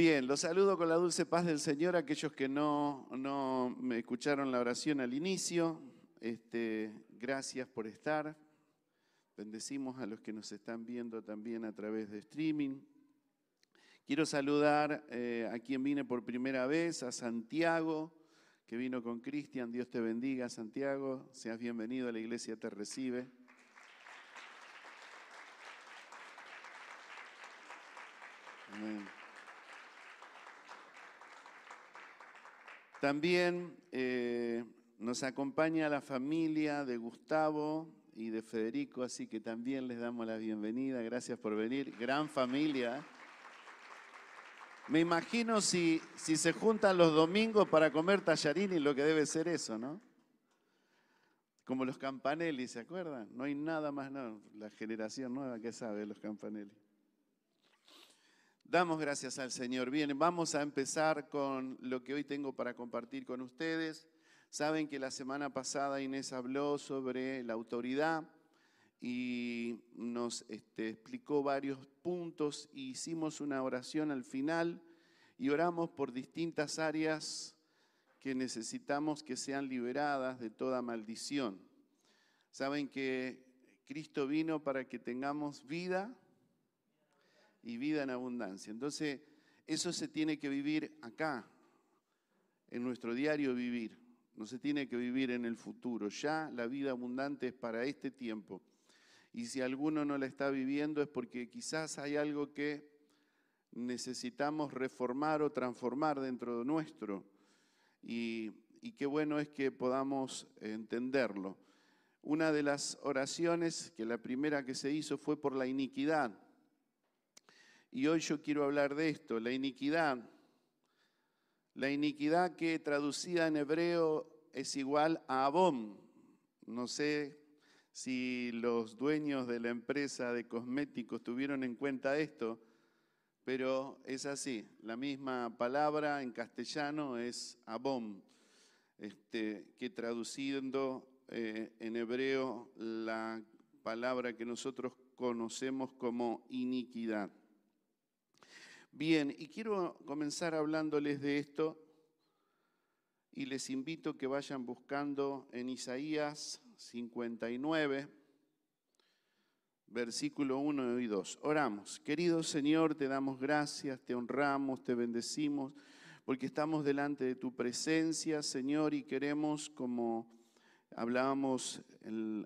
Bien, los saludo con la dulce paz del Señor, aquellos que no, no me escucharon la oración al inicio. Este, gracias por estar. Bendecimos a los que nos están viendo también a través de streaming. Quiero saludar eh, a quien vine por primera vez, a Santiago, que vino con Cristian. Dios te bendiga, Santiago. Seas bienvenido a la iglesia, te recibe. Amén. También eh, nos acompaña la familia de Gustavo y de Federico, así que también les damos la bienvenida. Gracias por venir. Gran familia. Me imagino si, si se juntan los domingos para comer tallarín y lo que debe ser eso, ¿no? Como los campanelli, ¿se acuerdan? No hay nada más, la generación nueva que sabe los campanelli. Damos gracias al Señor. Bien, vamos a empezar con lo que hoy tengo para compartir con ustedes. Saben que la semana pasada Inés habló sobre la autoridad y nos este, explicó varios puntos y hicimos una oración al final y oramos por distintas áreas que necesitamos que sean liberadas de toda maldición. Saben que Cristo vino para que tengamos vida y vida en abundancia. Entonces, eso se tiene que vivir acá, en nuestro diario vivir. No se tiene que vivir en el futuro. Ya la vida abundante es para este tiempo. Y si alguno no la está viviendo es porque quizás hay algo que necesitamos reformar o transformar dentro de nuestro. Y, y qué bueno es que podamos entenderlo. Una de las oraciones, que la primera que se hizo fue por la iniquidad y hoy yo quiero hablar de esto, la iniquidad. La iniquidad que traducida en hebreo es igual a Abom. No sé si los dueños de la empresa de cosméticos tuvieron en cuenta esto, pero es así. La misma palabra en castellano es Abom, este, que traduciendo eh, en hebreo la palabra que nosotros conocemos como iniquidad. Bien, y quiero comenzar hablándoles de esto y les invito que vayan buscando en Isaías 59, versículo 1 y 2. Oramos. Querido Señor, te damos gracias, te honramos, te bendecimos, porque estamos delante de tu presencia, Señor, y queremos, como hablábamos,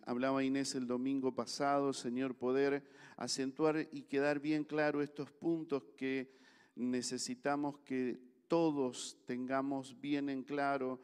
hablaba Inés el domingo pasado, Señor, poder acentuar y quedar bien claro estos puntos que necesitamos que todos tengamos bien en claro,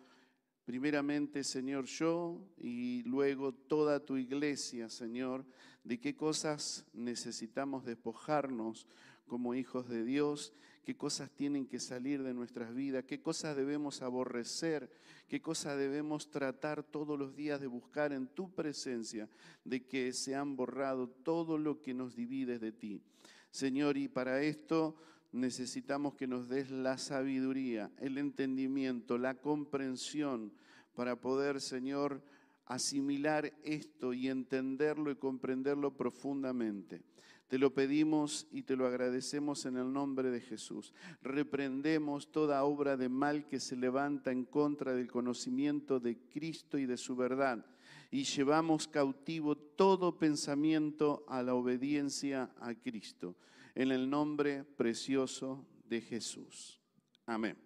primeramente, Señor, yo y luego toda tu iglesia, Señor, de qué cosas necesitamos despojarnos como hijos de Dios, qué cosas tienen que salir de nuestras vidas, qué cosas debemos aborrecer, qué cosas debemos tratar todos los días de buscar en tu presencia, de que se han borrado todo lo que nos divide de ti. Señor, y para esto necesitamos que nos des la sabiduría, el entendimiento, la comprensión para poder, Señor, asimilar esto y entenderlo y comprenderlo profundamente. Te lo pedimos y te lo agradecemos en el nombre de Jesús. Reprendemos toda obra de mal que se levanta en contra del conocimiento de Cristo y de su verdad y llevamos cautivo todo pensamiento a la obediencia a Cristo en el nombre precioso de Jesús. Amén.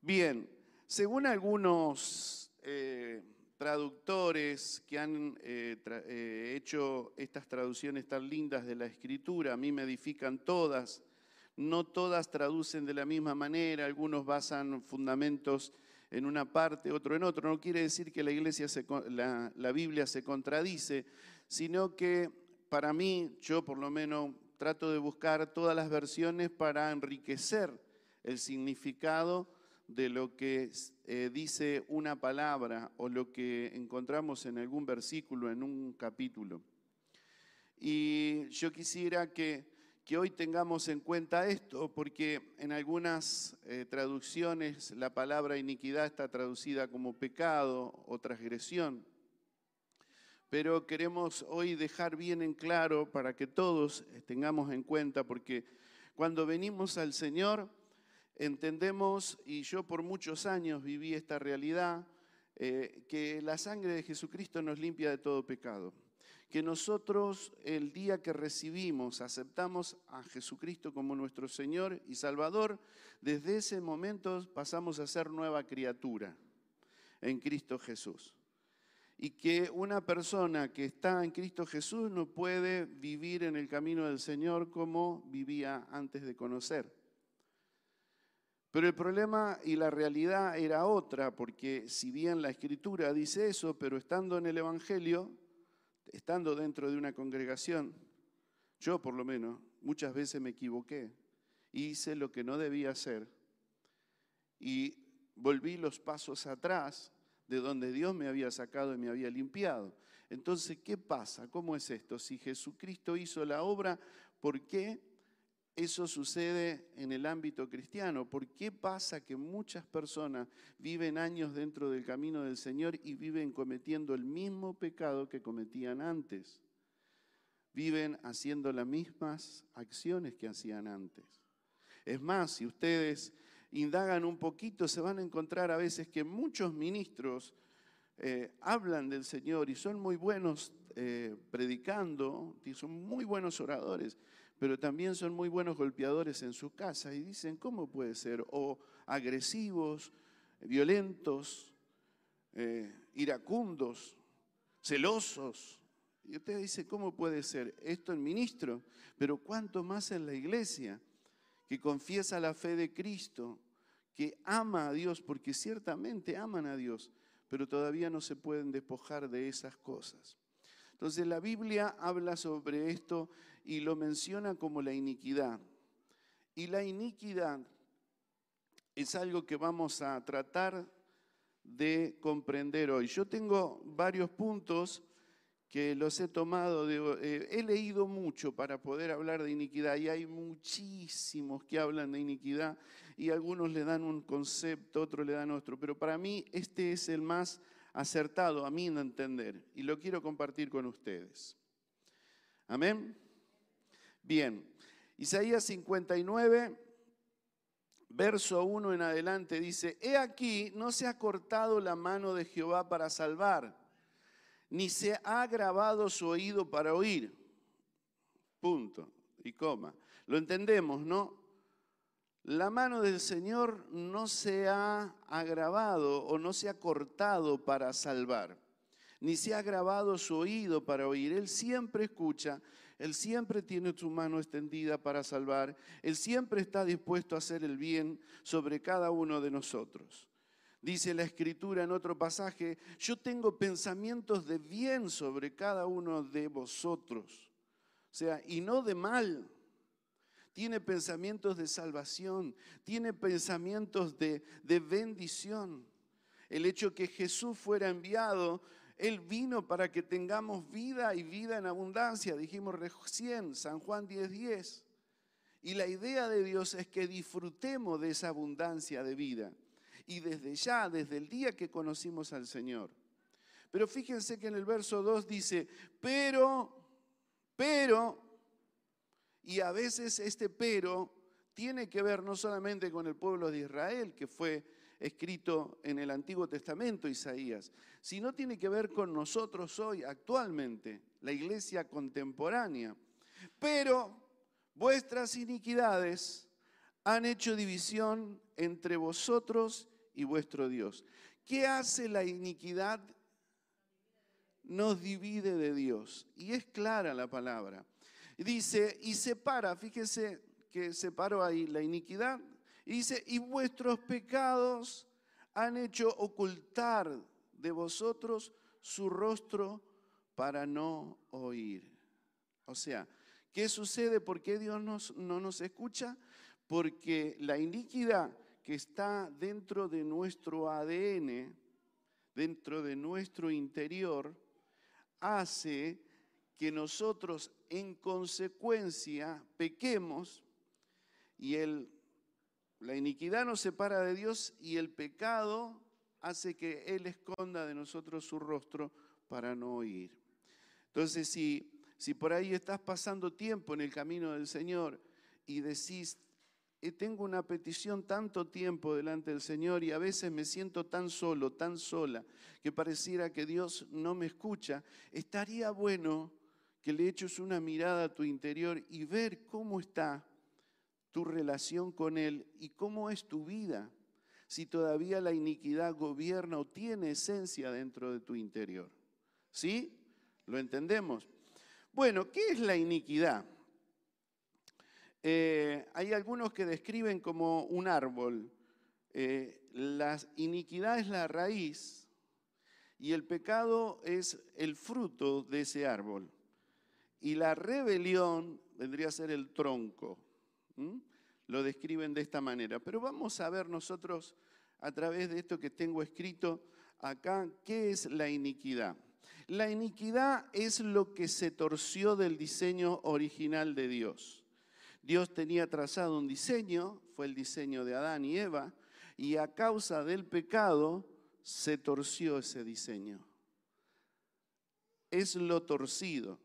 Bien, según algunos eh, traductores que han eh, eh, hecho estas traducciones tan lindas de la escritura, a mí me edifican todas, no todas traducen de la misma manera, algunos basan fundamentos en una parte, otro en otro. No quiere decir que la, iglesia la Biblia se contradice, sino que para mí, yo por lo menos trato de buscar todas las versiones para enriquecer el significado de lo que eh, dice una palabra o lo que encontramos en algún versículo, en un capítulo. Y yo quisiera que, hoy tengamos en cuenta esto, porque en algunas eh, traducciones la palabra iniquidad está traducida como pecado o transgresión pero queremos hoy dejar bien en claro para que todos tengamos en cuenta, porque Cuando venimos al Señor, entendemos, y yo por muchos años viví esta realidad, eh, que la sangre de Jesucristo nos limpia de todo pecado. Que nosotros el día que recibimos, aceptamos a Jesucristo como nuestro Señor y Salvador, desde ese momento pasamos a ser nueva criatura en Cristo Jesús. Y que una persona que está en Cristo Jesús no puede vivir en el camino del Señor como vivía antes de conocer. Pero el problema y la realidad era otra, porque si bien la escritura dice eso, pero estando en el Evangelio, estando dentro de una congregación, yo por lo menos muchas veces me equivoqué hice lo que no debía hacer y volví los pasos atrás de donde Dios me había sacado y me había limpiado. Entonces, ¿qué pasa? ¿Cómo es esto? Si Jesucristo hizo la obra, ¿por qué eso sucede en el ámbito cristiano. ¿Por qué pasa que muchas personas viven años dentro del camino del Señor y viven cometiendo el mismo pecado que cometían antes? Viven haciendo las mismas acciones que hacían antes. Es más, si ustedes indagan un poquito, se van a encontrar a veces que muchos ministros eh, hablan del Señor y son muy buenos eh, predicando, y son muy buenos oradores, pero también son muy buenos golpeadores en su casa y dicen, ¿cómo puede ser? O agresivos, violentos, eh, iracundos, celosos. Y usted dice, ¿cómo puede ser esto en ministro? Pero cuánto más en la iglesia, que confiesa la fe de Cristo, que ama a Dios, porque ciertamente aman a Dios, pero todavía no se pueden despojar de esas cosas. Entonces la Biblia habla sobre esto y lo menciona como la iniquidad. Y la iniquidad es algo que vamos a tratar de comprender hoy. Yo tengo varios puntos que los he tomado, eh, he leído mucho para poder hablar de iniquidad y hay muchísimos que hablan de iniquidad y algunos le dan un concepto, otros le dan otro, pero para mí este es el más acertado a mí en entender y lo quiero compartir con ustedes. Amén. Bien, Isaías 59, verso 1 en adelante dice, He aquí, no se ha cortado la mano de Jehová para salvar, ni se ha agravado su oído para oír. Punto y coma. Lo entendemos, ¿no? La mano del Señor no se ha agravado o no se ha cortado para salvar, ni se ha agravado su oído para oír. Él siempre escucha él siempre tiene su mano extendida para salvar. Él siempre está dispuesto a hacer el bien sobre cada uno de nosotros. Dice la escritura en otro pasaje, yo tengo pensamientos de bien sobre cada uno de vosotros. O sea, y no de mal. Tiene pensamientos de salvación, tiene pensamientos de, de bendición. El hecho que Jesús fuera enviado él vino para que tengamos vida y vida en abundancia, dijimos recién, San Juan 10:10. 10. Y la idea de Dios es que disfrutemos de esa abundancia de vida. Y desde ya, desde el día que conocimos al Señor. Pero fíjense que en el verso 2 dice, pero, pero, y a veces este pero tiene que ver no solamente con el pueblo de Israel, que fue escrito en el Antiguo Testamento, Isaías, sino tiene que ver con nosotros hoy, actualmente, la iglesia contemporánea. Pero vuestras iniquidades han hecho división entre vosotros y vuestro Dios. ¿Qué hace la iniquidad? Nos divide de Dios. Y es clara la palabra. Dice, y separa, fíjese que separó ahí la iniquidad y dice, y vuestros pecados han hecho ocultar de vosotros su rostro para no oír. O sea, ¿qué sucede? ¿Por qué Dios no nos escucha? Porque la iniquidad que está dentro de nuestro ADN, dentro de nuestro interior, hace que nosotros en consecuencia pequemos y la iniquidad nos separa de Dios y el pecado hace que Él esconda de nosotros su rostro para no oír. Entonces, si, si por ahí estás pasando tiempo en el camino del Señor y decís, eh, tengo una petición tanto tiempo delante del Señor y a veces me siento tan solo, tan sola, que pareciera que Dios no me escucha, estaría bueno que le eches una mirada a tu interior y ver cómo está tu relación con Él y cómo es tu vida, si todavía la iniquidad gobierna o tiene esencia dentro de tu interior. ¿Sí? ¿Lo entendemos? Bueno, ¿qué es la iniquidad? Eh, hay algunos que describen como un árbol. Eh, la iniquidad es la raíz y el pecado es el fruto de ese árbol. Y la rebelión vendría a ser el tronco. Lo describen de esta manera. Pero vamos a ver nosotros a través de esto que tengo escrito acá, ¿qué es la iniquidad? La iniquidad es lo que se torció del diseño original de Dios. Dios tenía trazado un diseño, fue el diseño de Adán y Eva, y a causa del pecado se torció ese diseño. Es lo torcido.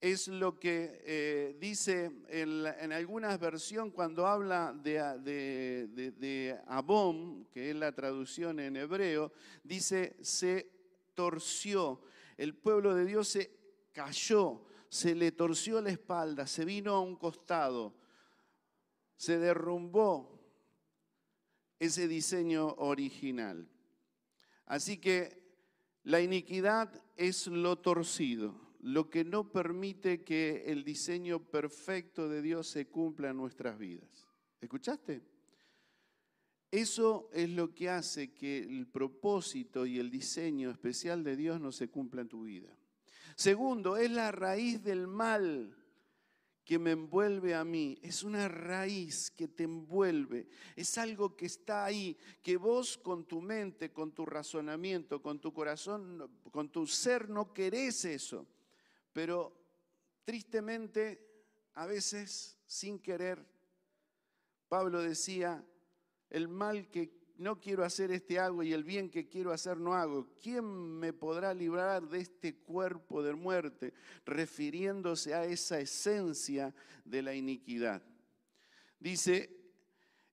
Es lo que eh, dice en, algunas versiones cuando habla de, Abom, que es la traducción en hebreo, dice se torció. El pueblo de Dios se cayó, se le torció la espalda, se vino a un costado, se derrumbó ese diseño original. Así que la iniquidad es lo torcido, lo que no permite que el diseño perfecto de Dios se cumpla en nuestras vidas. ¿Escuchaste? Eso es lo que hace que el propósito y el diseño especial de Dios no se cumpla en tu vida. Segundo, es la raíz del mal que me envuelve a mí. Es una raíz que te envuelve. Es algo que está ahí, que vos con tu mente, con tu razonamiento, con tu corazón, con tu ser no querés eso. Pero tristemente, a veces, sin querer, Pablo decía, el mal que no quiero hacer este hago y el bien que quiero hacer no hago. ¿Quién me podrá librar de este cuerpo de muerte? Refiriéndose a esa esencia de la iniquidad. Dice,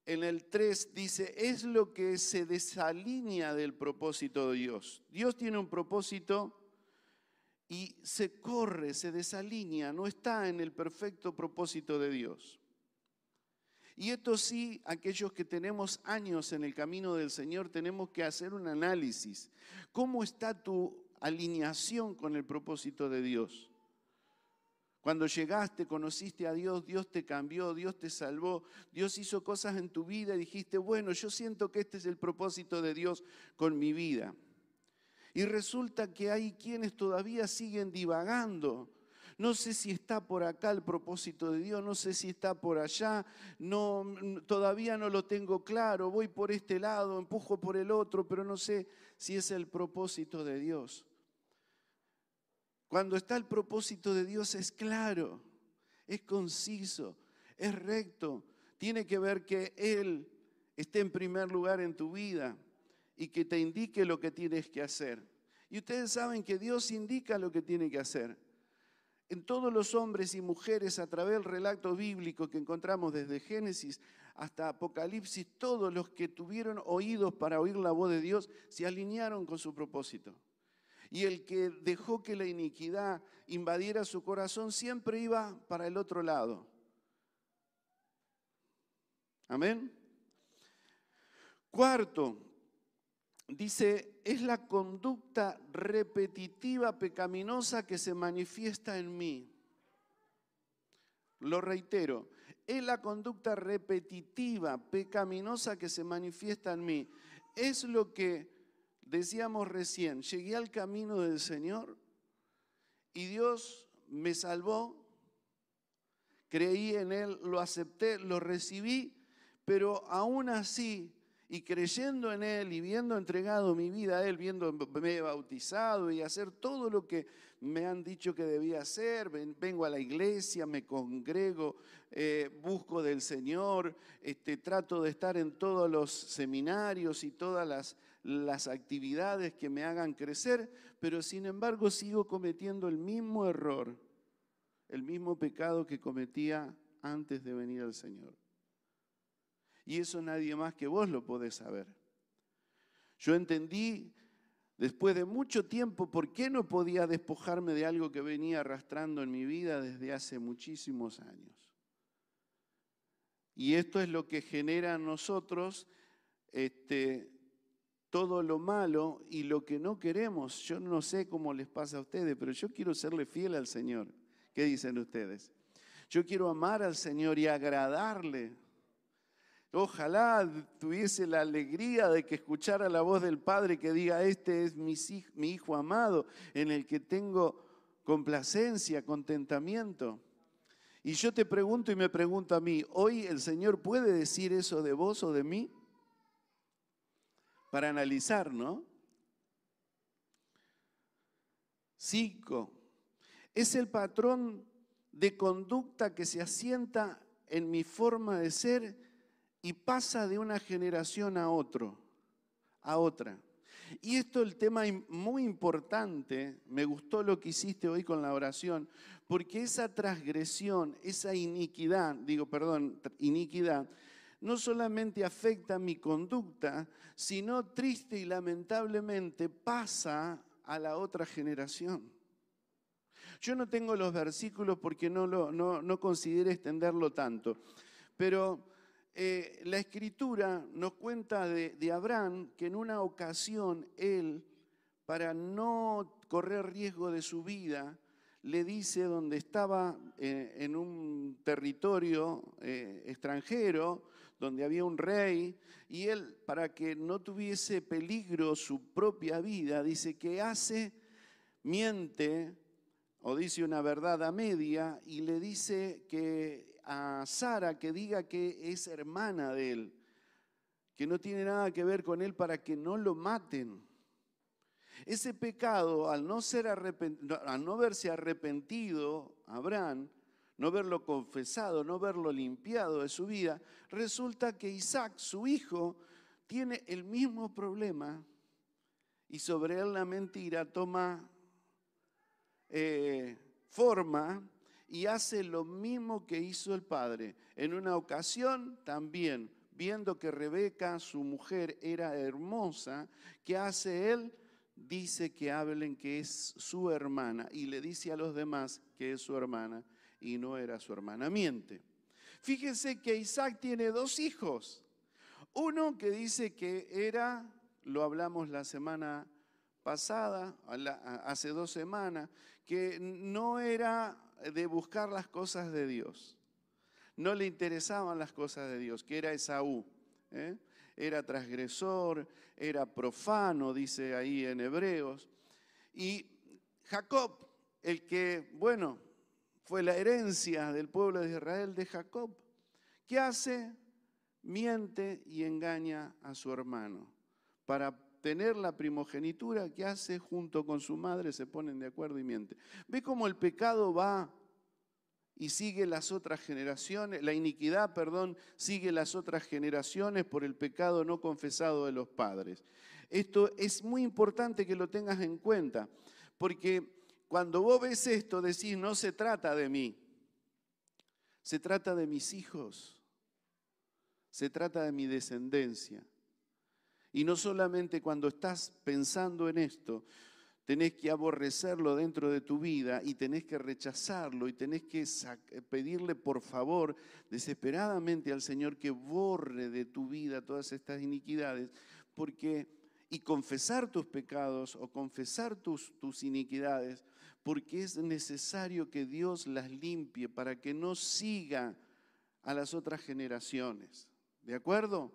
en el 3 dice, es lo que se desalinea del propósito de Dios. Dios tiene un propósito y se corre, se desalinea, no está en el perfecto propósito de Dios. Y esto sí, aquellos que tenemos años en el camino del Señor, tenemos que hacer un análisis. ¿Cómo está tu alineación con el propósito de Dios? Cuando llegaste, conociste a Dios, Dios te cambió, Dios te salvó, Dios hizo cosas en tu vida y dijiste, bueno, yo siento que este es el propósito de Dios con mi vida. Y resulta que hay quienes todavía siguen divagando. No sé si está por acá el propósito de Dios, no sé si está por allá, no, todavía no lo tengo claro, voy por este lado, empujo por el otro, pero no sé si es el propósito de Dios. Cuando está el propósito de Dios es claro, es conciso, es recto, tiene que ver que Él esté en primer lugar en tu vida y que te indique lo que tienes que hacer. Y ustedes saben que Dios indica lo que tiene que hacer en todos los hombres y mujeres a través del relato bíblico que encontramos desde Génesis hasta Apocalipsis, todos los que tuvieron oídos para oír la voz de Dios se alinearon con su propósito. Y el que dejó que la iniquidad invadiera su corazón siempre iba para el otro lado. Amén. Cuarto, dice, es la conducta repetitiva pecaminosa que se manifiesta en mí. Lo reitero, es la conducta repetitiva pecaminosa que se manifiesta en mí. Es lo que decíamos recién, llegué al camino del Señor y Dios me salvó, creí en Él, lo acepté, lo recibí, pero aún así y creyendo en Él y viendo entregado mi vida a Él, viéndome bautizado y hacer todo lo que me han dicho que debía hacer, vengo a la iglesia, me congrego, eh, busco del Señor, este, trato de estar en todos los seminarios y todas las, las actividades que me hagan crecer, pero sin embargo sigo cometiendo el mismo error, el mismo pecado que cometía antes de venir al Señor. Y eso nadie más que vos lo podés saber. Yo entendí después de mucho tiempo por qué no podía despojarme de algo que venía arrastrando en mi vida desde hace muchísimos años. Y esto es lo que genera en nosotros este, todo lo malo y lo que no queremos. Yo no sé cómo les pasa a ustedes, pero yo quiero serle fiel al Señor. ¿Qué dicen ustedes? Yo quiero amar al Señor y agradarle. Ojalá tuviese la alegría de que escuchara la voz del Padre que diga, este es mi, hijo amado, en el que tengo complacencia, contentamiento. Y yo te pregunto y me pregunto a mí, ¿hoy el Señor puede decir eso de vos o de mí? Para analizar, ¿no? Cinco, es el patrón de conducta que se asienta en mi forma de ser y pasa de una generación a otro, a otra. Y esto es el tema muy importante, me gustó lo que hiciste hoy con la oración, porque esa transgresión, esa iniquidad, digo, perdón, iniquidad, no solamente afecta mi conducta, sino triste y lamentablemente pasa a la otra generación. Yo no tengo los versículos porque no, lo, no, no consideré extenderlo tanto, pero eh, la escritura nos cuenta de, Abraham que en una ocasión él, para no correr riesgo de su vida, le dice donde estaba eh, en un territorio eh, extranjero, donde había un rey, y él, para que no tuviese peligro su propia vida, dice que hace, miente o dice una verdad a media y le dice que a Sara que diga que es hermana de él, que no tiene nada que ver con él para que no lo maten. Ese pecado, al no, ser al no verse arrepentido, Abraham, no verlo confesado, no verlo limpiado de su vida, resulta que Isaac, su hijo, tiene el mismo problema y sobre él la mentira toma eh, forma y hace lo mismo que hizo el padre. En una ocasión también, viendo que Rebeca, su mujer, era hermosa, ¿qué hace él? Dice que hablen que es su hermana y le dice a los demás que es su hermana y no era su hermana. Miente. Fíjense que Isaac tiene dos hijos. Uno que dice que era, lo hablamos la semana pasada, hace dos semanas, que no era de buscar las cosas de Dios. No le interesaban las cosas de Dios, que era Esaú. ¿eh? Era transgresor, era profano, dice ahí en Hebreos. Y Jacob, el que, bueno, fue la herencia del pueblo de Israel de Jacob, ¿qué hace? Miente y engaña a su hermano para tener la primogenitura que hace junto con su madre, se ponen de acuerdo y miente. Ve cómo el pecado va y sigue las otras generaciones, la iniquidad, perdón, sigue las otras generaciones por el pecado no confesado de los padres. Esto es muy importante que lo tengas en cuenta, porque cuando vos ves esto decís, no se trata de mí, se trata de mis hijos, se trata de mi descendencia. Y no solamente cuando estás pensando en esto, tenés que aborrecerlo dentro de tu vida y tenés que rechazarlo y tenés que pedirle por favor desesperadamente al Señor que borre de tu vida todas estas iniquidades, porque y confesar tus pecados o confesar tus, tus iniquidades, porque es necesario que Dios las limpie para que no siga a las otras generaciones. ¿De acuerdo?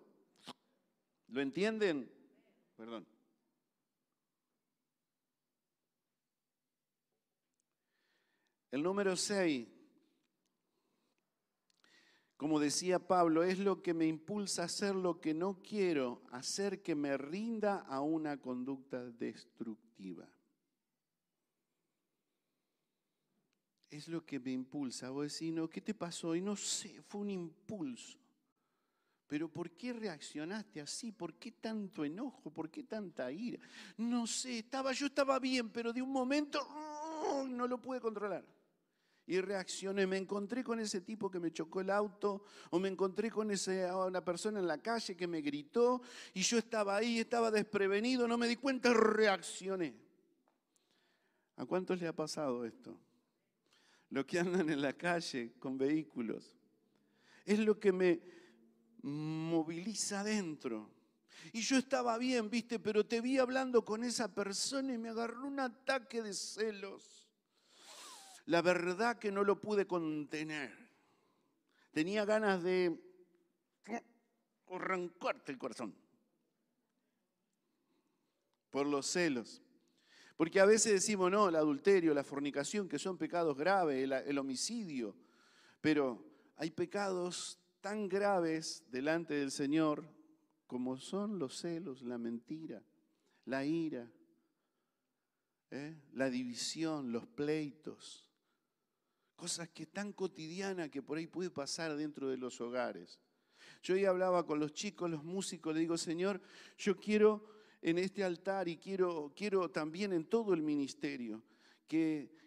¿Lo entienden? Perdón. El número 6, como decía Pablo, es lo que me impulsa a hacer lo que no quiero, hacer que me rinda a una conducta destructiva. Es lo que me impulsa. Vos decís, no, ¿qué te pasó? Y no sé, fue un impulso. Pero ¿por qué reaccionaste así? ¿Por qué tanto enojo? ¿Por qué tanta ira? No sé, estaba, yo estaba bien, pero de un momento no lo pude controlar. y reaccioné. Me encontré con ese tipo que me chocó el auto o me encontré con esa una persona en la calle que me gritó y yo estaba ahí, estaba desprevenido, no me di cuenta, reaccioné. ¿A cuántos le ha pasado esto? Lo que andan en la calle con vehículos. Es lo que me moviliza adentro. Y yo estaba bien, viste, pero te vi hablando con esa persona y me agarró un ataque de celos la verdad que no lo pude contener. Tenía ganas de arrancarte el corazón por los celos. Porque a veces decimos, no, el adulterio, la fornicación, que son pecados graves, el, el homicidio, pero hay pecados tan graves delante del Señor como son los celos, la mentira, la ira, ¿eh? la división, los pleitos cosas que tan cotidianas que por ahí puede pasar dentro de los hogares. Yo hoy hablaba con los chicos, los músicos, le digo, Señor, yo quiero en este altar y quiero, quiero también en todo el ministerio que,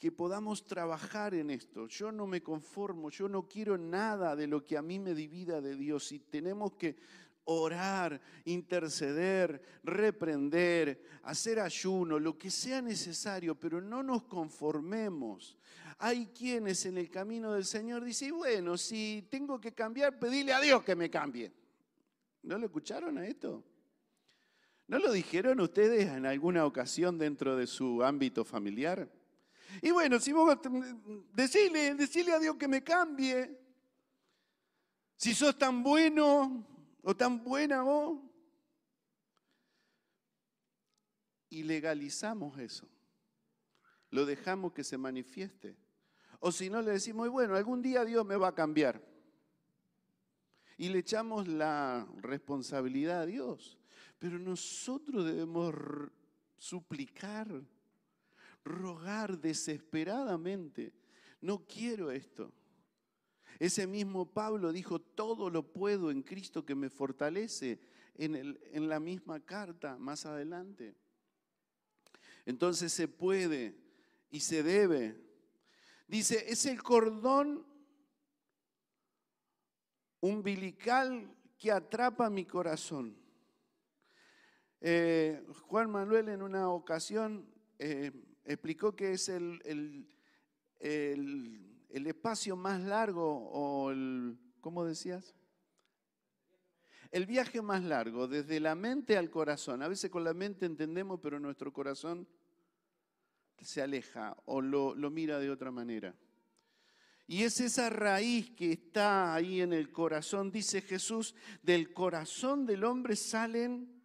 que podamos trabajar en esto. Yo no me conformo, yo no quiero nada de lo que a mí me divida de Dios y tenemos que orar, interceder, reprender, hacer ayuno, lo que sea necesario, pero no nos conformemos hay quienes en el camino del Señor dicen, bueno, si tengo que cambiar, pedile a Dios que me cambie. ¿No lo escucharon a esto? ¿No lo dijeron ustedes en alguna ocasión dentro de su ámbito familiar? Y bueno, si vos decile, decile a Dios que me cambie. Si sos tan bueno o tan buena vos. Y legalizamos eso. Lo dejamos que se manifieste. O si no, le decimos, bueno, algún día Dios me va a cambiar. Y le echamos la responsabilidad a Dios. Pero nosotros debemos suplicar, rogar desesperadamente. No quiero esto. Ese mismo Pablo dijo, todo lo puedo en Cristo que me fortalece en, en la misma carta más adelante. Entonces se puede y se debe Dice, es el cordón umbilical que atrapa mi corazón. Eh, Juan Manuel en una ocasión eh, explicó que es el, el, espacio más largo o el, ¿cómo decías? El viaje más largo, desde la mente al corazón. A veces con la mente entendemos, pero nuestro corazón se aleja o lo, mira de otra manera. Y es esa raíz que está ahí en el corazón, dice Jesús, del corazón del hombre salen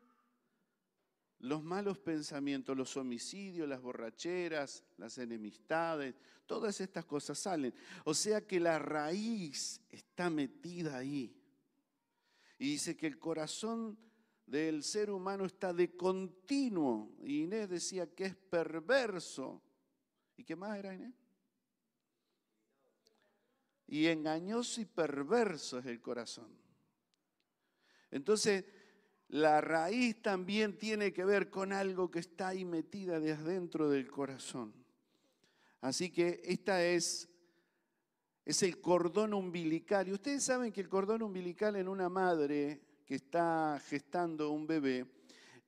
los malos pensamientos, los homicidios, las borracheras, las enemistades, todas estas cosas salen. O sea que la raíz está metida ahí. Y dice que el corazón del ser humano está de continuo. Y Inés decía que es perverso. ¿Y qué más era Inés? Y engañoso y perverso es el corazón. Entonces, la raíz también tiene que ver con algo que está ahí metida desde adentro del corazón. Así que esta es, es el cordón umbilical. Y ustedes saben que el cordón umbilical en una madre que está gestando un bebé,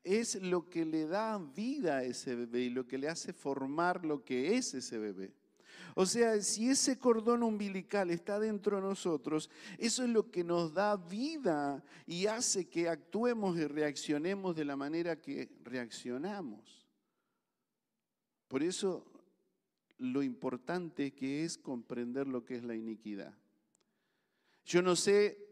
es lo que le da vida a ese bebé y lo que le hace formar lo que es ese bebé. O sea, si ese cordón umbilical está dentro de nosotros, eso es lo que nos da vida y hace que actuemos y reaccionemos de la manera que reaccionamos. Por eso lo importante que es comprender lo que es la iniquidad. Yo no sé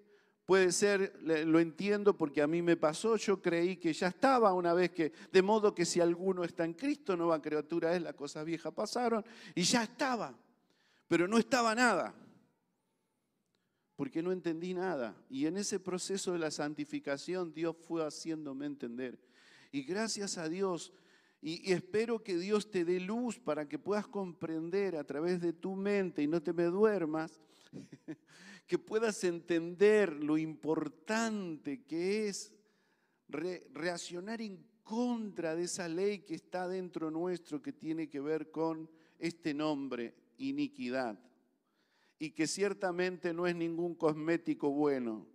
Puede ser, lo entiendo porque a mí me pasó, yo creí que ya estaba una vez que, de modo que si alguno está en Cristo, nueva criatura es, las cosas viejas pasaron y ya estaba, pero no estaba nada, porque no entendí nada. Y en ese proceso de la santificación Dios fue haciéndome entender. Y gracias a Dios, y, espero que Dios te dé luz para que puedas comprender a través de tu mente y no te me duermas. que puedas entender lo importante que es reaccionar en contra de esa ley que está dentro nuestro que tiene que ver con este nombre, iniquidad y que ciertamente no es ningún cosmético bueno.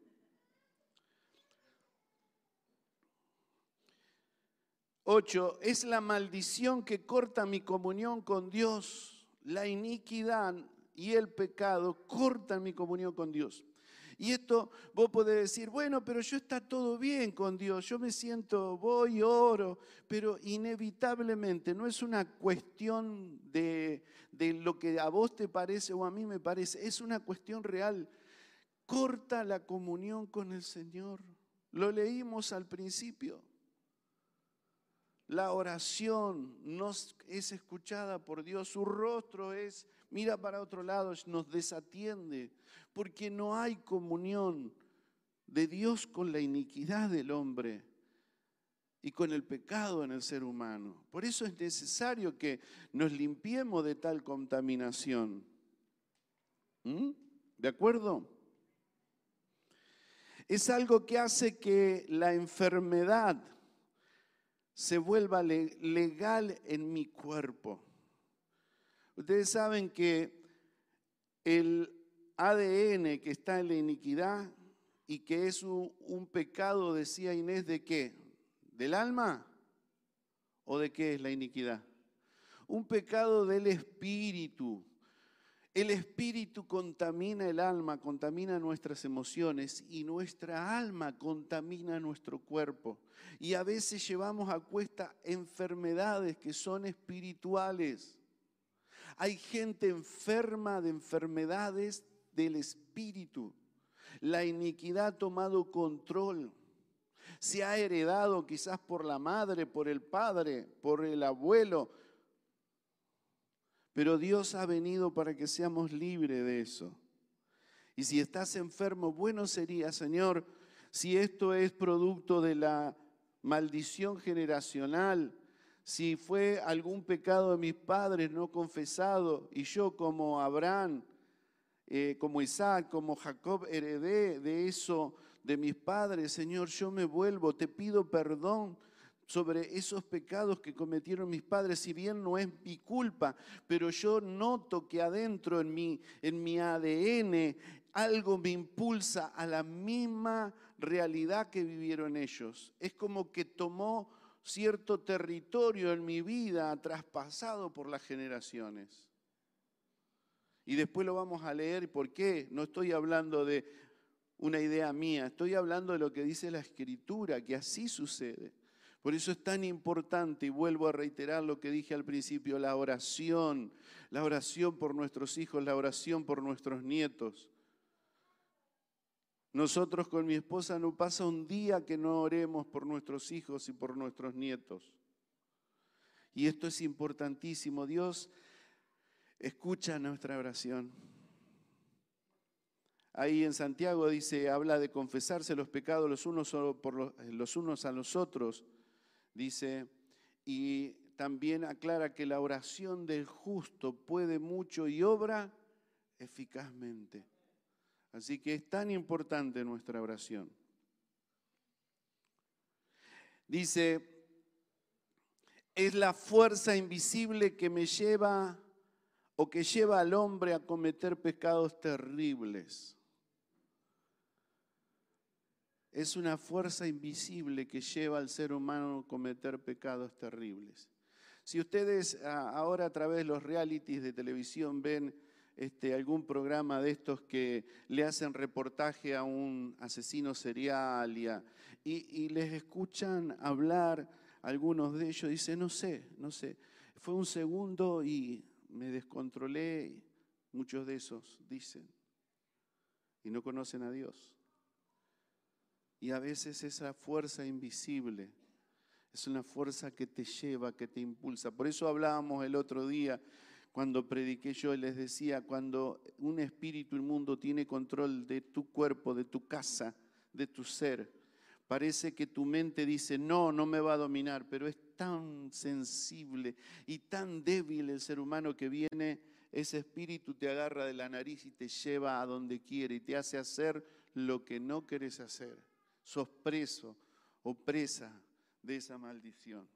Ocho, es la maldición que corta mi comunión con Dios. La iniquidad y el pecado cortan mi comunión con Dios. Y esto vos podés decir, bueno, pero yo está todo bien con Dios, yo me siento, voy, oro, pero inevitablemente no es una cuestión de, de lo que a vos te parece o a mí me parece, es una cuestión real. Corta la comunión con el Señor. Lo leímos al principio. La oración no es escuchada por Dios, su rostro es, mira para otro lado, nos desatiende, porque no hay comunión de Dios con la iniquidad del hombre y con el pecado en el ser humano. Por eso es necesario que nos limpiemos de tal contaminación. ¿Mm? ¿De acuerdo? Es algo que hace que la enfermedad se vuelva legal en mi cuerpo. Ustedes saben que el ADN que está en la iniquidad y que es un, pecado, decía Inés, ¿de qué? ¿Del alma? ¿O de qué es la iniquidad? Un pecado del espíritu. El espíritu contamina el alma, contamina nuestras emociones y nuestra alma contamina nuestro cuerpo. Y a veces llevamos a cuesta enfermedades que son espirituales. Hay gente enferma de enfermedades del espíritu. La iniquidad ha tomado control. Se ha heredado quizás por la madre, por el padre, por el abuelo, pero Dios ha venido para que seamos libres de eso. Y si estás enfermo, bueno sería, Señor, si esto es producto de la maldición generacional, si fue algún pecado de mis padres no confesado y yo como Abraham, eh, como Isaac, como Jacob heredé de eso de mis padres, Señor, yo me vuelvo, te pido perdón sobre esos pecados que cometieron mis padres, si bien no es mi culpa, pero yo noto que adentro en mi, en mi ADN algo me impulsa a la misma realidad que vivieron ellos. Es como que tomó cierto territorio en mi vida traspasado por las generaciones. Y después lo vamos a leer. ¿Por qué? No estoy hablando de una idea mía, estoy hablando de lo que dice la escritura, que así sucede. Por eso es tan importante, y vuelvo a reiterar lo que dije al principio, la oración, la oración por nuestros hijos, la oración por nuestros nietos. Nosotros con mi esposa no pasa un día que no oremos por nuestros hijos y por nuestros nietos. Y esto es importantísimo. Dios escucha nuestra oración. Ahí en Santiago dice, habla de confesarse los pecados los unos, por los, los unos a los otros dice, y también aclara que la oración del justo puede mucho y obra eficazmente. Así que es tan importante nuestra oración. Dice, es la fuerza invisible que me lleva o que lleva al hombre a cometer pecados terribles es una fuerza invisible que lleva al ser humano a cometer pecados terribles. Si ustedes ah, ahora a través de los realities de televisión ven este, algún programa de estos que le hacen reportaje a un asesino serial y, y, les escuchan hablar, algunos de ellos dicen, no sé, no sé, fue un segundo y me descontrolé, muchos de esos dicen, y no conocen a Dios. Y a veces esa fuerza invisible es una fuerza que te lleva, que te impulsa. Por eso hablábamos el otro día cuando prediqué yo les decía, cuando un espíritu inmundo tiene control de tu cuerpo, de tu casa, de tu ser, parece que tu mente dice, no, no me va a dominar, pero es tan sensible y tan débil el ser humano que viene, ese espíritu te agarra de la nariz y te lleva a donde quiere y te hace hacer lo que no quieres hacer sos preso o presa de esa maldición.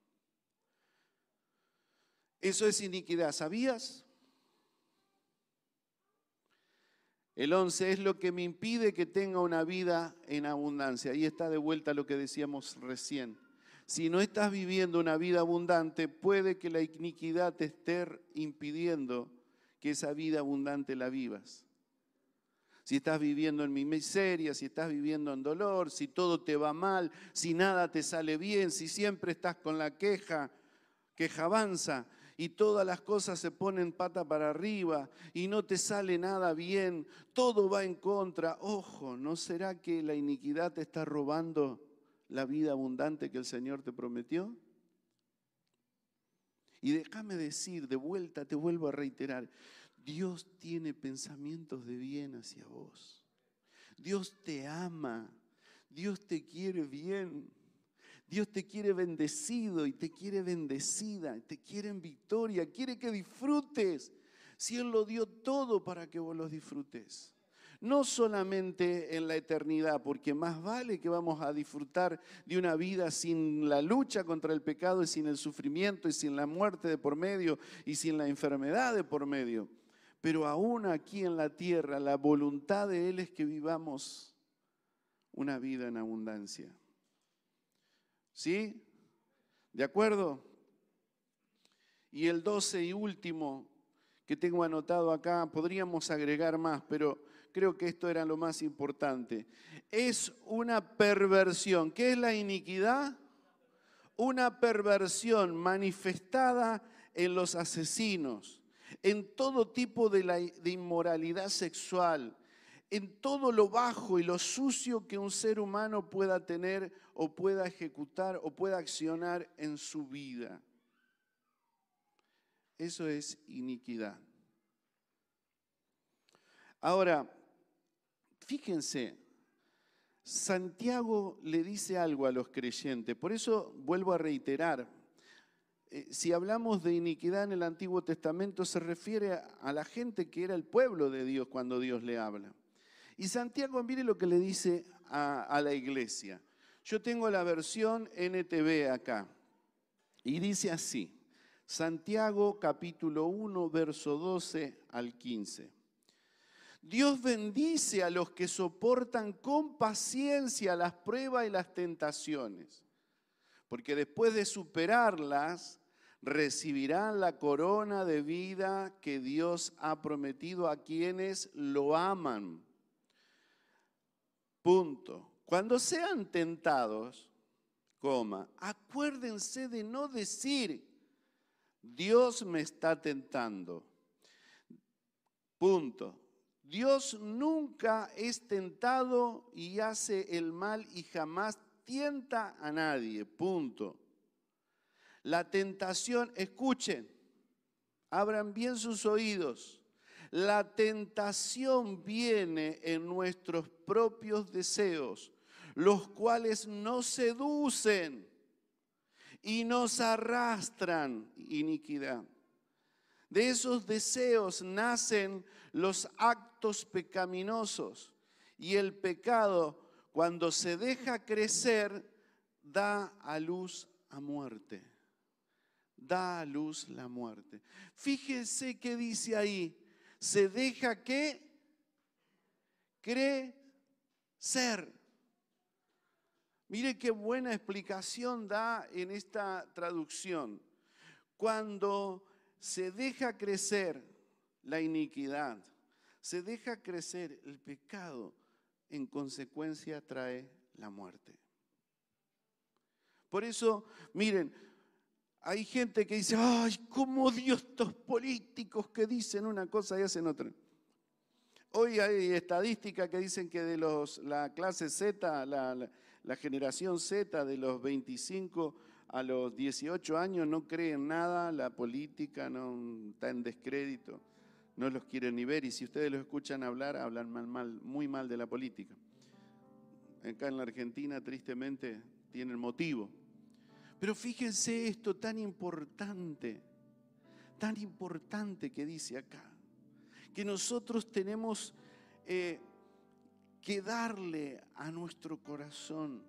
Eso es iniquidad, ¿sabías? El 11 es lo que me impide que tenga una vida en abundancia. Ahí está de vuelta lo que decíamos recién. Si no estás viviendo una vida abundante, puede que la iniquidad te esté impidiendo que esa vida abundante la vivas. Si estás viviendo en mi miseria, si estás viviendo en dolor, si todo te va mal, si nada te sale bien, si siempre estás con la queja, queja avanza, y todas las cosas se ponen pata para arriba y no te sale nada bien, todo va en contra. Ojo, ¿no será que la iniquidad te está robando la vida abundante que el Señor te prometió? Y déjame decir, de vuelta te vuelvo a reiterar, Dios tiene pensamientos de bien hacia vos. Dios te ama, Dios te quiere bien. Dios te quiere bendecido y te quiere bendecida, te quiere en victoria, quiere que disfrutes. Si Él lo dio todo para que vos lo disfrutes. No solamente en la eternidad, porque más vale que vamos a disfrutar de una vida sin la lucha contra el pecado y sin el sufrimiento y sin la muerte de por medio y sin la enfermedad de por medio. Pero aún aquí en la tierra, la voluntad de Él es que vivamos una vida en abundancia. ¿Sí? ¿De acuerdo? Y el 12 y último que tengo anotado acá, podríamos agregar más, pero creo que esto era lo más importante. Es una perversión. ¿Qué es la iniquidad? Una perversión manifestada en los asesinos, en todo tipo de, de inmoralidad sexual, en todo lo bajo y lo sucio que un ser humano pueda tener o pueda ejecutar o pueda accionar en su vida. Eso es iniquidad. Ahora, fíjense, Santiago le dice algo a los creyentes, por eso vuelvo a reiterar, eh, si hablamos de iniquidad en el Antiguo Testamento se refiere a la gente que era el pueblo de Dios cuando Dios le habla. Y Santiago, mire lo que le dice a, la iglesia. Yo tengo la versión NTV acá. Y dice así, Santiago capítulo 1, verso 12 al 15. Dios bendice a los que soportan con paciencia las pruebas y las tentaciones, porque después de superarlas recibirán la corona de vida que Dios ha prometido a quienes lo aman. Punto. Cuando sean tentados, coma, acuérdense de no decir, Dios me está tentando. Punto. Dios nunca es tentado y hace el mal y jamás tienta a nadie. Punto. La tentación, escuchen, abran bien sus oídos. La tentación viene en nuestros propios deseos, los cuales nos seducen y nos arrastran iniquidad. De esos deseos nacen los actos pecaminosos y el pecado, cuando se deja crecer, da a luz a muerte. Da a luz la muerte. Fíjese qué dice ahí se deja que crecer. Mire qué buena explicación da en esta traducción. Cuando se deja crecer la iniquidad, se deja crecer el pecado, en consecuencia trae la muerte. Por eso, miren, hay gente que dice, ay, ¿cómo Dios estos políticos que dicen una cosa y hacen otra? Hoy hay estadísticas que dicen que de los, la clase Z, la, generación Z de los 25 a los 18 años no creen nada, la política no está en descrédito, no los quieren ni ver y si ustedes los escuchan hablar, hablan mal, mal, muy mal de la política. Acá en la Argentina tristemente tienen motivo. Pero fíjense esto tan importante, tan importante que dice acá, que nosotros tenemos eh, que darle a nuestro corazón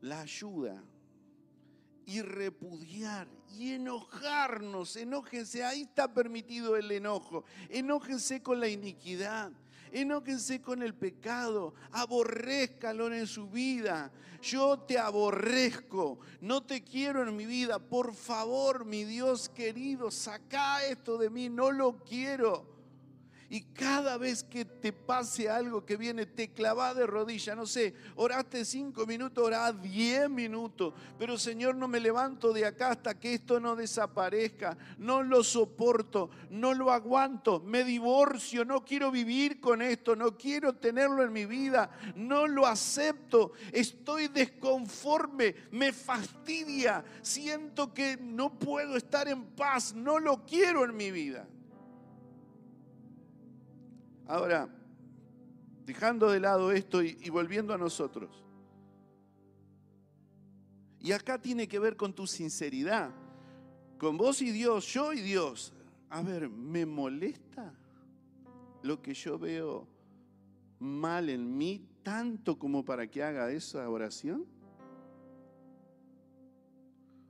la ayuda y repudiar y enojarnos. Enójense, ahí está permitido el enojo. Enójense con la iniquidad. Enójense con el pecado, aborrezcalo en su vida. Yo te aborrezco, no te quiero en mi vida. Por favor, mi Dios querido, saca esto de mí, no lo quiero. Y cada vez que te pase algo que viene, te clava de rodilla. No sé, oraste cinco minutos, orá diez minutos. Pero Señor, no me levanto de acá hasta que esto no desaparezca. No lo soporto, no lo aguanto. Me divorcio, no quiero vivir con esto, no quiero tenerlo en mi vida. No lo acepto. Estoy desconforme, me fastidia. Siento que no puedo estar en paz, no lo quiero en mi vida. Ahora, dejando de lado esto y, volviendo a nosotros. Y acá tiene que ver con tu sinceridad, con vos y Dios, yo y Dios. A ver, ¿me molesta lo que yo veo mal en mí tanto como para que haga esa oración?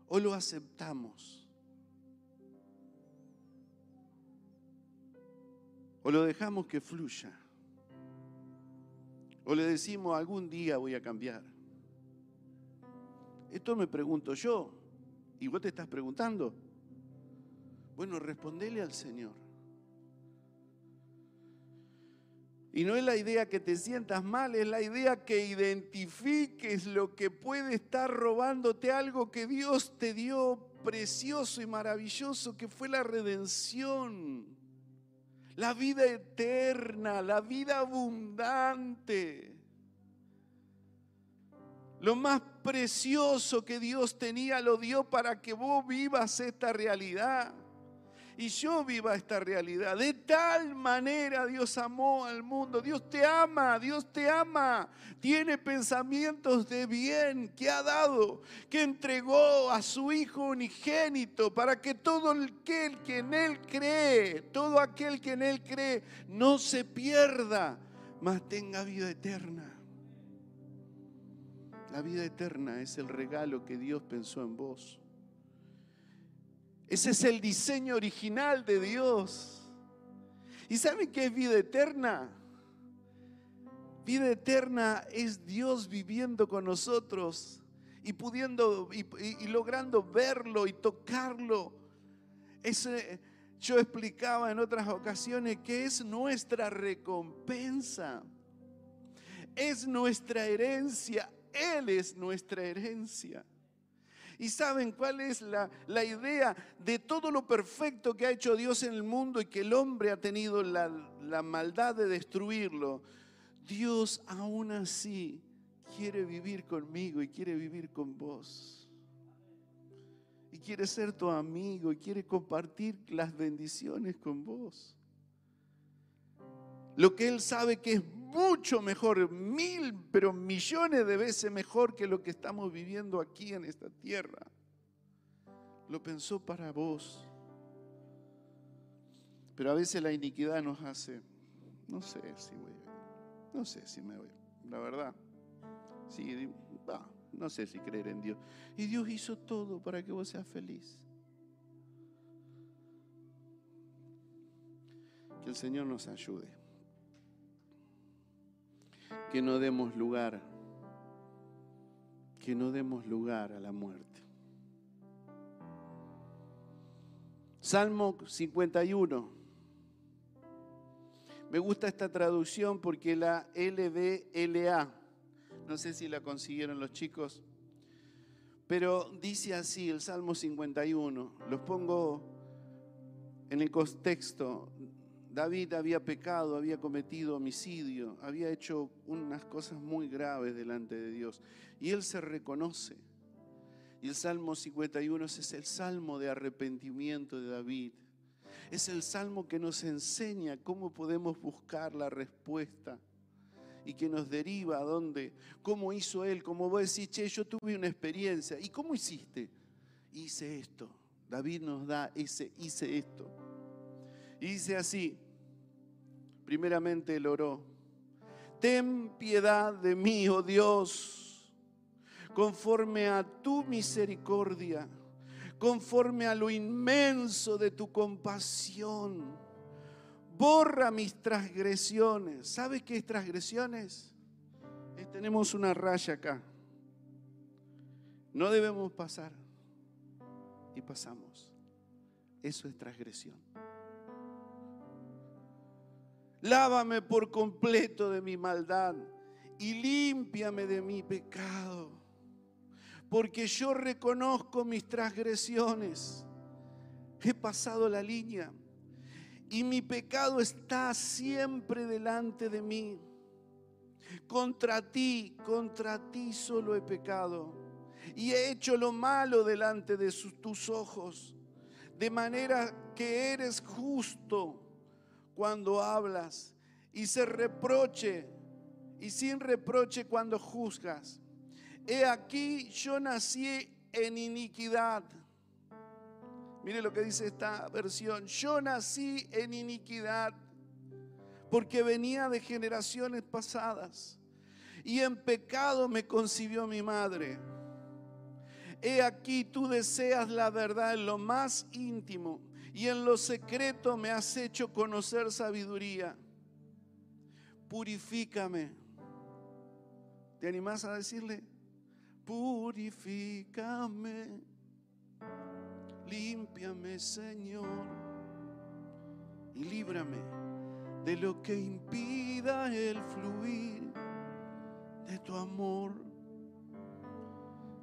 ¿O lo aceptamos? O lo dejamos que fluya. O le decimos, algún día voy a cambiar. Esto me pregunto yo. ¿Y vos te estás preguntando? Bueno, respondele al Señor. Y no es la idea que te sientas mal, es la idea que identifiques lo que puede estar robándote algo que Dios te dio precioso y maravilloso, que fue la redención la vida eterna, la vida abundante. Lo más precioso que Dios tenía lo dio para que vos vivas esta realidad y yo viva esta realidad. De tal manera Dios amó al mundo. Dios te ama, Dios te ama. Tiene pensamientos de bien que ha dado, que entregó a su Hijo unigénito para que todo aquel que en Él cree, todo aquel que en Él cree, no se pierda, mas tenga vida eterna. La vida eterna es el regalo que Dios pensó en vos. Ese es el diseño original de Dios. ¿Y saben qué es vida eterna? Vida eterna es Dios viviendo con nosotros y pudiendo y, logrando verlo y tocarlo. Yo explicaba en otras ocasiones que es nuestra recompensa, es nuestra herencia, Él es nuestra herencia. ¿Y saben cuál es la, idea de todo lo perfecto que ha hecho Dios en el mundo y que el hombre ha tenido la, la maldad de destruirlo? Dios aún así quiere vivir conmigo y quiere vivir con vos. Y quiere ser tu amigo y quiere compartir las bendiciones con vos. Lo que Él sabe que es mucho mejor, mil, pero millones de veces mejor que lo que estamos viviendo aquí en esta tierra. Lo pensó para vos. Pero a veces la iniquidad nos hace, no sé si voy, no sé si me voy, la verdad. Sí, no sé si creer en Dios. Y Dios hizo todo para que vos seas feliz. Que el Señor nos ayude que no demos lugar, que no demos lugar a la muerte. Salmo 51. Me gusta esta traducción porque la LBLA, no sé si la consiguieron los chicos, pero dice así el Salmo 51, los pongo en el contexto David había pecado, había cometido homicidio, había hecho unas cosas muy graves delante de Dios. Y él se reconoce. Y el Salmo 51 es el salmo de arrepentimiento de David. Es el salmo que nos enseña cómo podemos buscar la respuesta y que nos deriva a dónde, cómo hizo él, como vos decís, che, yo tuve una experiencia. ¿Y cómo hiciste? Hice esto. David nos da ese, hice esto. Y dice así, primeramente él oró, ten piedad de mí, oh Dios, conforme a tu misericordia, conforme a lo inmenso de tu compasión. Borra mis transgresiones. ¿Sabes qué es transgresiones? tenemos una raya acá. No debemos pasar. Y pasamos. Eso es transgresión. Lávame por completo de mi maldad y límpiame de mi pecado. Porque yo reconozco mis transgresiones. He pasado la línea y mi pecado está siempre delante de mí. Contra ti, contra ti solo he pecado y he hecho lo malo delante de tus ojos, de manera que eres justo cuando hablas y se reproche y sin reproche cuando juzgas. He aquí yo nací en iniquidad. Mire lo que dice esta versión. Yo nací en iniquidad porque venía de generaciones pasadas. Y en pecado me concibió mi madre. He aquí tú deseas la verdad en lo más íntimo y en lo secreto me has hecho conocer sabiduría. Purifícame. ¿Te animás a decirle? Purifícame. Límpiame, Señor. Y líbrame de lo que impida el fluir de tu amor.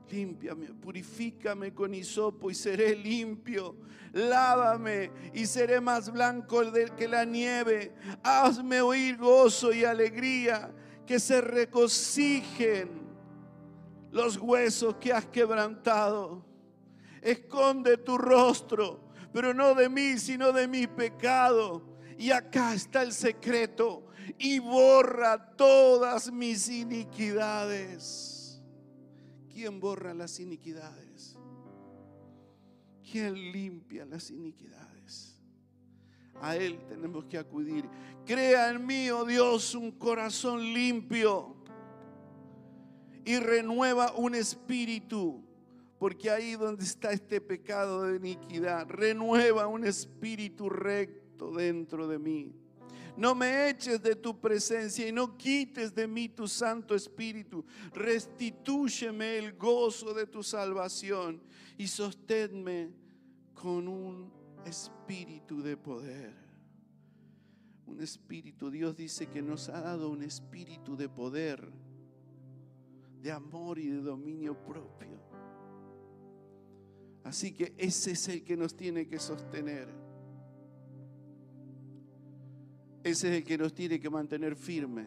Límpiame, purifícame con hisopo y seré limpio. Lávame y seré más blanco que la nieve. Hazme oír gozo y alegría, que se regocijen los huesos que has quebrantado. Esconde tu rostro, pero no de mí, sino de mi pecado y acá está el secreto. Y borra todas mis iniquidades. ¿Quién borra las iniquidades? ¿Quién limpia las iniquidades? A Él tenemos que acudir. Crea en mí, oh Dios, un corazón limpio y renueva un espíritu. Porque ahí donde está este pecado de iniquidad, renueva un espíritu recto dentro de mí. No me eches de tu presencia y no quites de mí tu Santo Espíritu. Restitúyeme el gozo de tu salvación y sosténme con un espíritu de poder. Un espíritu, Dios dice que nos ha dado un espíritu de poder, de amor y de dominio propio. Así que ese es el que nos tiene que sostener. Ese es el que nos tiene que mantener firme.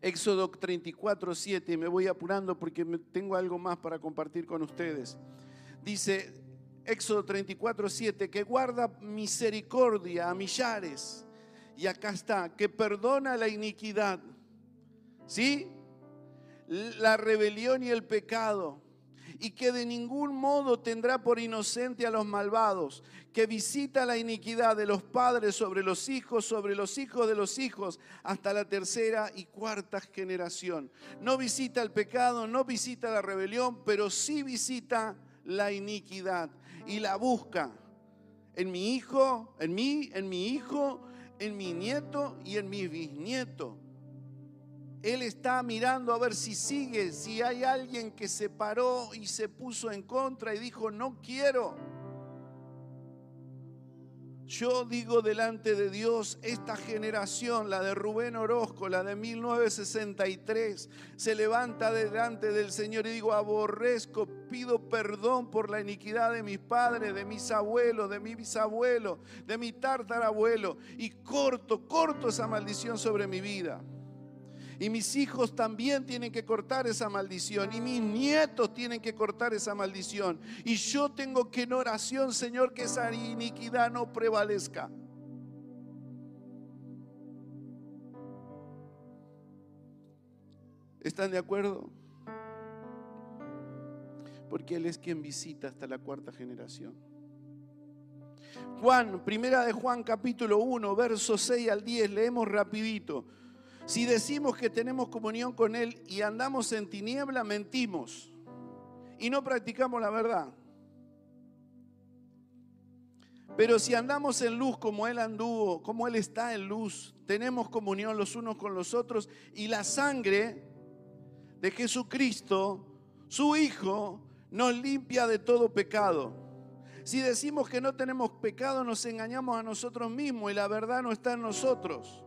Éxodo 34, 7, me voy apurando porque tengo algo más para compartir con ustedes. Dice Éxodo 34, 7, que guarda misericordia a millares. Y acá está, que perdona la iniquidad. ¿Sí? La rebelión y el pecado y que de ningún modo tendrá por inocente a los malvados, que visita la iniquidad de los padres sobre los hijos, sobre los hijos de los hijos, hasta la tercera y cuarta generación. No visita el pecado, no visita la rebelión, pero sí visita la iniquidad y la busca en mi hijo, en mí, en mi hijo, en mi nieto y en mi bisnieto él está mirando a ver si sigue, si hay alguien que se paró y se puso en contra y dijo, no quiero. Yo digo delante de Dios, esta generación, la de Rubén Orozco, la de 1963, se levanta delante del Señor y digo, aborrezco, pido perdón por la iniquidad de mis padres, de mis abuelos, de mi bisabuelo, de mi tartarabuelo, y corto, corto esa maldición sobre mi vida. Y mis hijos también tienen que cortar esa maldición. Y mis nietos tienen que cortar esa maldición. Y yo tengo que en oración, Señor, que esa iniquidad no prevalezca. ¿Están de acuerdo? Porque Él es quien visita hasta la cuarta generación. Juan, primera de Juan capítulo 1, versos 6 al 10, leemos rapidito. Si decimos que tenemos comunión con Él y andamos en tiniebla, mentimos y no practicamos la verdad. Pero si andamos en luz como Él anduvo, como Él está en luz, tenemos comunión los unos con los otros y la sangre de Jesucristo, su Hijo, nos limpia de todo pecado. Si decimos que no tenemos pecado, nos engañamos a nosotros mismos y la verdad no está en nosotros.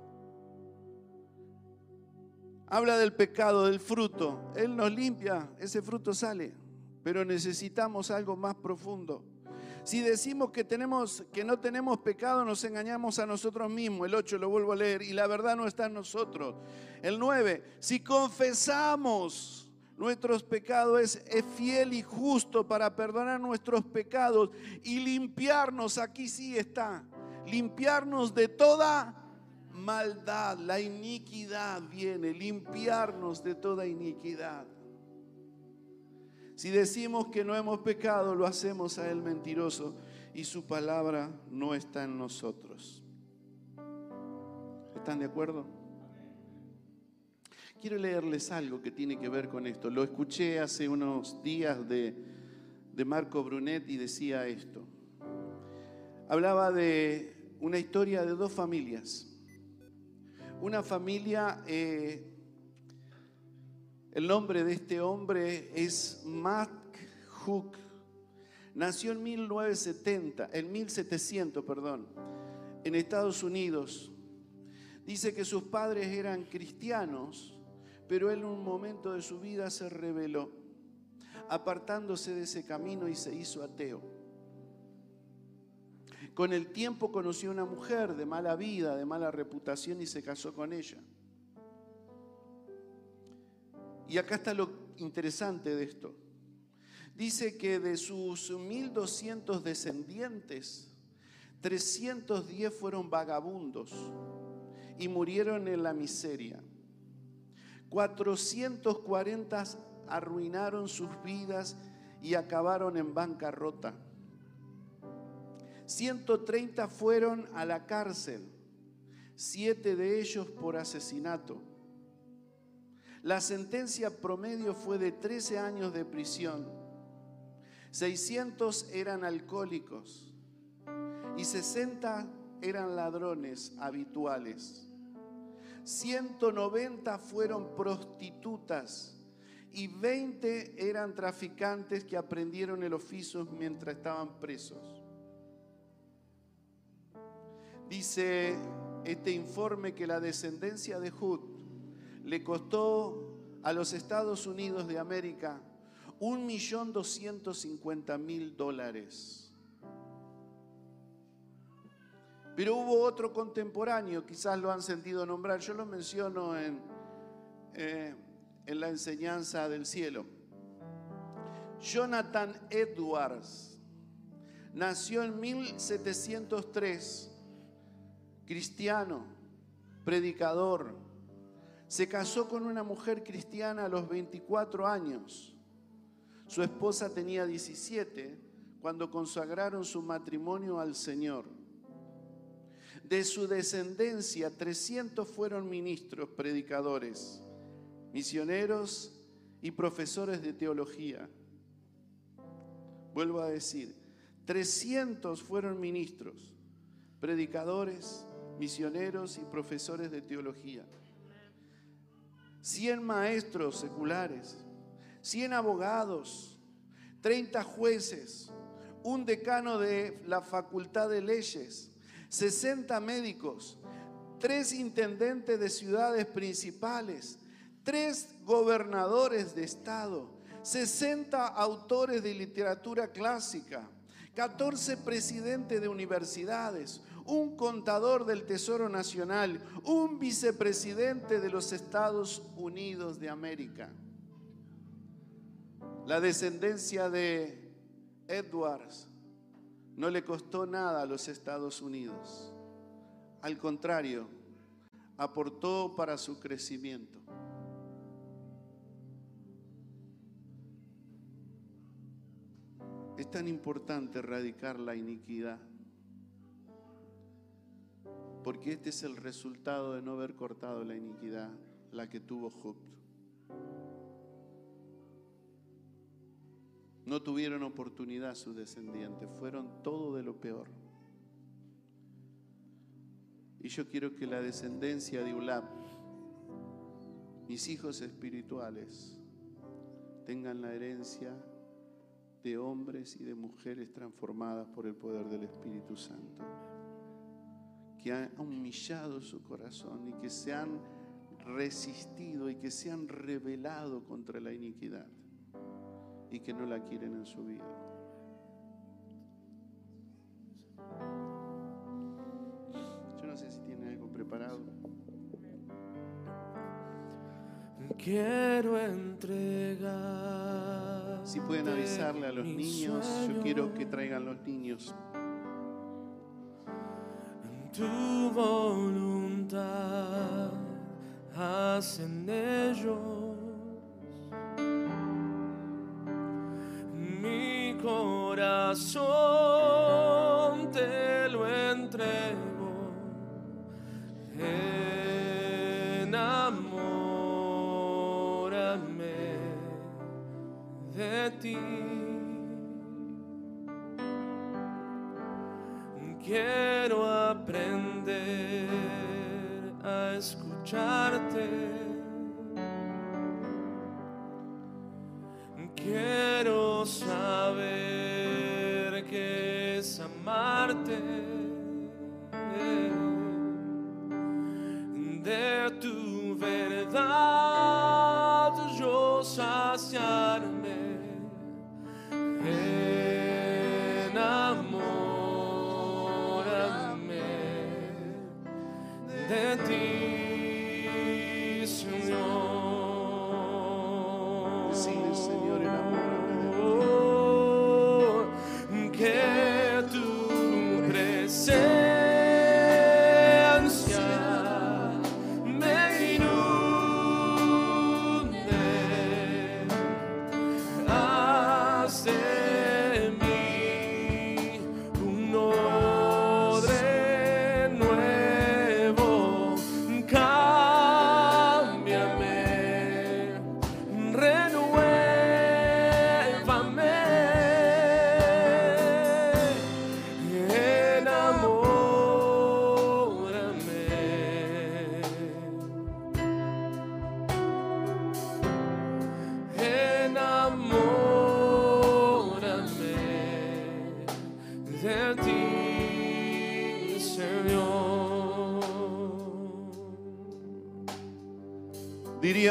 Habla del pecado, del fruto. Él nos limpia, ese fruto sale, pero necesitamos algo más profundo. Si decimos que, tenemos, que no tenemos pecado, nos engañamos a nosotros mismos. El 8 lo vuelvo a leer y la verdad no está en nosotros. El 9, si confesamos nuestros pecados, es, es fiel y justo para perdonar nuestros pecados y limpiarnos, aquí sí está, limpiarnos de toda maldad. La iniquidad viene, limpiarnos de toda iniquidad. Si decimos que no hemos pecado, lo hacemos a Él mentiroso y su palabra no está en nosotros. ¿Están de acuerdo? Quiero leerles algo que tiene que ver con esto. Lo escuché hace unos días de, de Marco Brunet y decía esto. Hablaba de una historia de dos familias. Una familia eh, el nombre de este hombre es Matt Hook. Nació en 1970, en 1700, perdón, en Estados Unidos. Dice que sus padres eran cristianos, pero él en un momento de su vida se rebeló, apartándose de ese camino y se hizo ateo. Con el tiempo conoció una mujer de mala vida, de mala reputación y se casó con ella. Y acá está lo interesante de esto. Dice que de sus 1.200 descendientes, 310 fueron vagabundos y murieron en la miseria. 440 arruinaron sus vidas y acabaron en bancarrota. 130 fueron a la cárcel, siete de ellos por asesinato. La sentencia promedio fue de 13 años de prisión. 600 eran alcohólicos y 60 eran ladrones habituales. 190 fueron prostitutas y 20 eran traficantes que aprendieron el oficio mientras estaban presos. Dice este informe que la descendencia de Hud le costó a los Estados Unidos de América un millón doscientos cincuenta mil dólares. Pero hubo otro contemporáneo, quizás lo han sentido nombrar, yo lo menciono en, eh, en la enseñanza del cielo. Jonathan Edwards nació en 1703, cristiano, predicador, se casó con una mujer cristiana a los 24 años. Su esposa tenía 17 cuando consagraron su matrimonio al Señor. De su descendencia, 300 fueron ministros, predicadores, misioneros y profesores de teología. Vuelvo a decir, 300 fueron ministros, predicadores, misioneros y profesores de teología. 100 maestros seculares, 100 abogados, 30 jueces, un decano de la Facultad de Leyes, 60 médicos, tres intendentes de ciudades principales, tres gobernadores de estado, 60 autores de literatura clásica, 14 presidentes de universidades, un contador del Tesoro Nacional, un vicepresidente de los Estados Unidos de América. La descendencia de Edwards no le costó nada a los Estados Unidos. Al contrario, aportó para su crecimiento. Es tan importante erradicar la iniquidad Porque este es el resultado de no haber cortado la iniquidad, la que tuvo Job. No tuvieron oportunidad sus descendientes, fueron todo de lo peor. Y yo quiero que la descendencia de Ulam, mis hijos espirituales, tengan la herencia de hombres y de mujeres transformadas por el poder del Espíritu Santo, que han humillado su corazón y que se han resistido y que se han rebelado contra la iniquidad y que no la quieren en su vida. Yo no sé si tiene algo preparado. Quiero entregar. Si pueden avisarle a los niños, yo quiero que traigan los niños. Tu voluntad hacen ellos. Mi corazón te lo entrego. Enamórame de ti. Quiero try.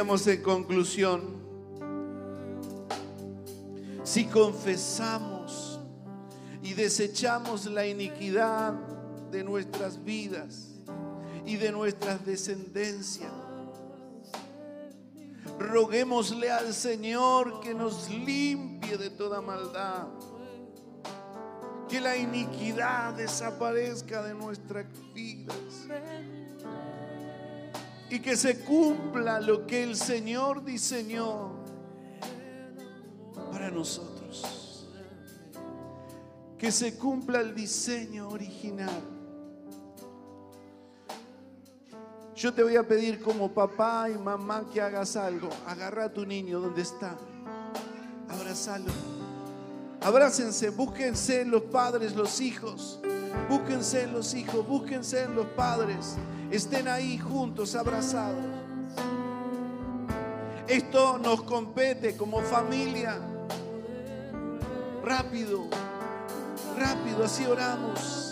En conclusión, si confesamos y desechamos la iniquidad de nuestras vidas y de nuestras descendencias, roguémosle al Señor que nos limpie de toda maldad, que la iniquidad desaparezca de nuestras vidas y que se cumpla lo que el Señor diseñó para nosotros. Que se cumpla el diseño original. Yo te voy a pedir como papá y mamá que hagas algo. Agarra a tu niño donde está. Abrazalo. Abrácense, búsquense los padres, los hijos. Búsquense los hijos, búsquense los padres. Estén ahí juntos, abrazados. Esto nos compete como familia. Rápido, rápido, así oramos.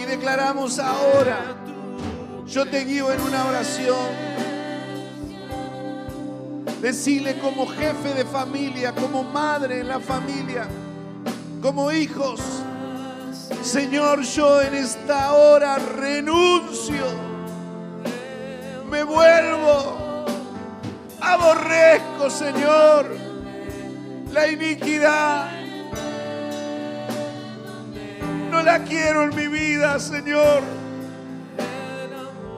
Y declaramos ahora. Yo te guío en una oración. Decile como jefe de familia, como madre en la familia, como hijos. Señor, yo en esta hora renuncio, me vuelvo, aborrezco, Señor, la iniquidad. La quiero en mi vida, Señor.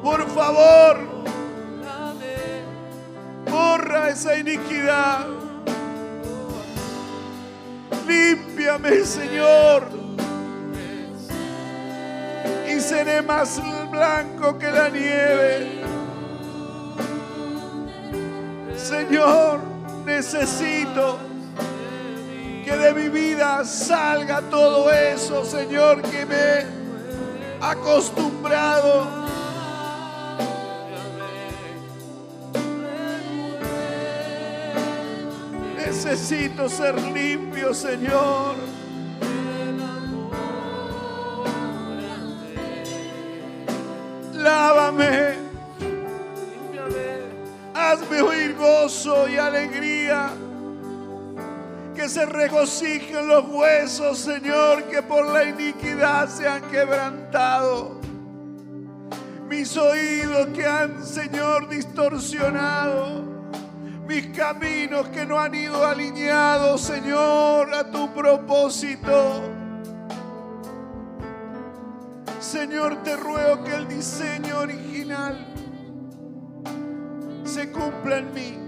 Por favor, borra esa iniquidad. Límpiame, Señor. Y seré más blanco que la nieve. Señor, necesito que de mi vida salga todo eso, Señor, que me he acostumbrado. Necesito ser limpio, Señor. Lávame. Hazme oír gozo y alegría. Que se regocijen los huesos, Señor, que por la iniquidad se han quebrantado. Mis oídos que han, Señor, distorsionado mis caminos que no han ido alineados, Señor, a tu propósito. Señor, te ruego que el diseño original se cumpla en mí.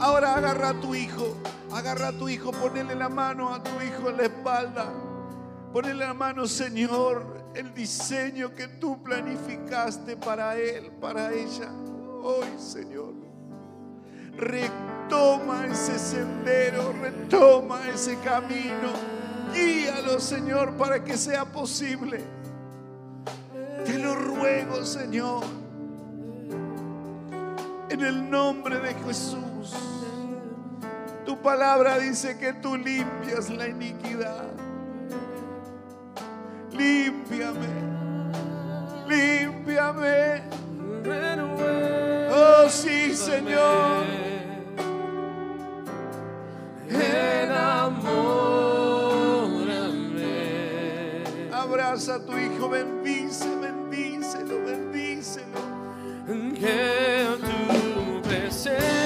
Ahora agarra a tu hijo, agarra a tu hijo, ponele la mano a tu hijo en la espalda. Ponele la mano, Señor, el diseño que tú planificaste para él, para ella. Hoy, Señor retoma ese sendero, retoma ese camino. Guíalo, Señor, para que sea posible. Te lo ruego, Señor. En el nombre de Jesús. Tu palabra dice que tú limpias la iniquidad. Límpiame. Límpiame. Oh, sí, Señor. Enamórame. Abraza a tu hijo, bendice, bendícelo, bendícelo. Que tu presencia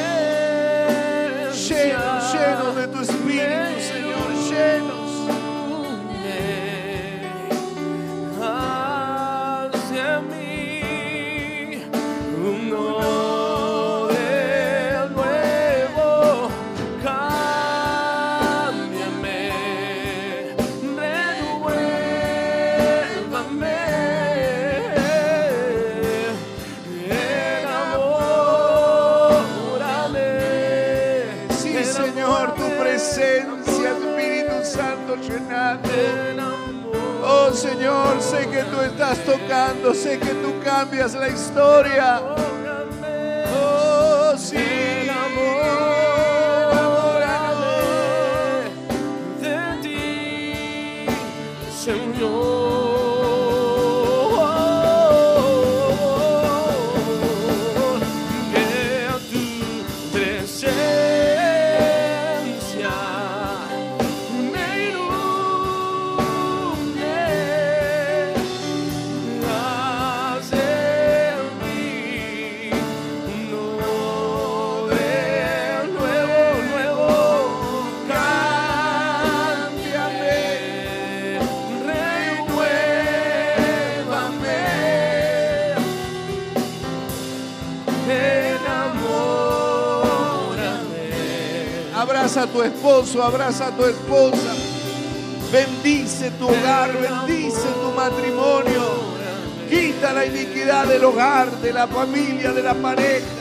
cambias la historia. Esposo, abraza a tu esposa. Bendice tu hogar, bendice tu matrimonio. Quita la iniquidad del hogar, de la familia, de la pareja.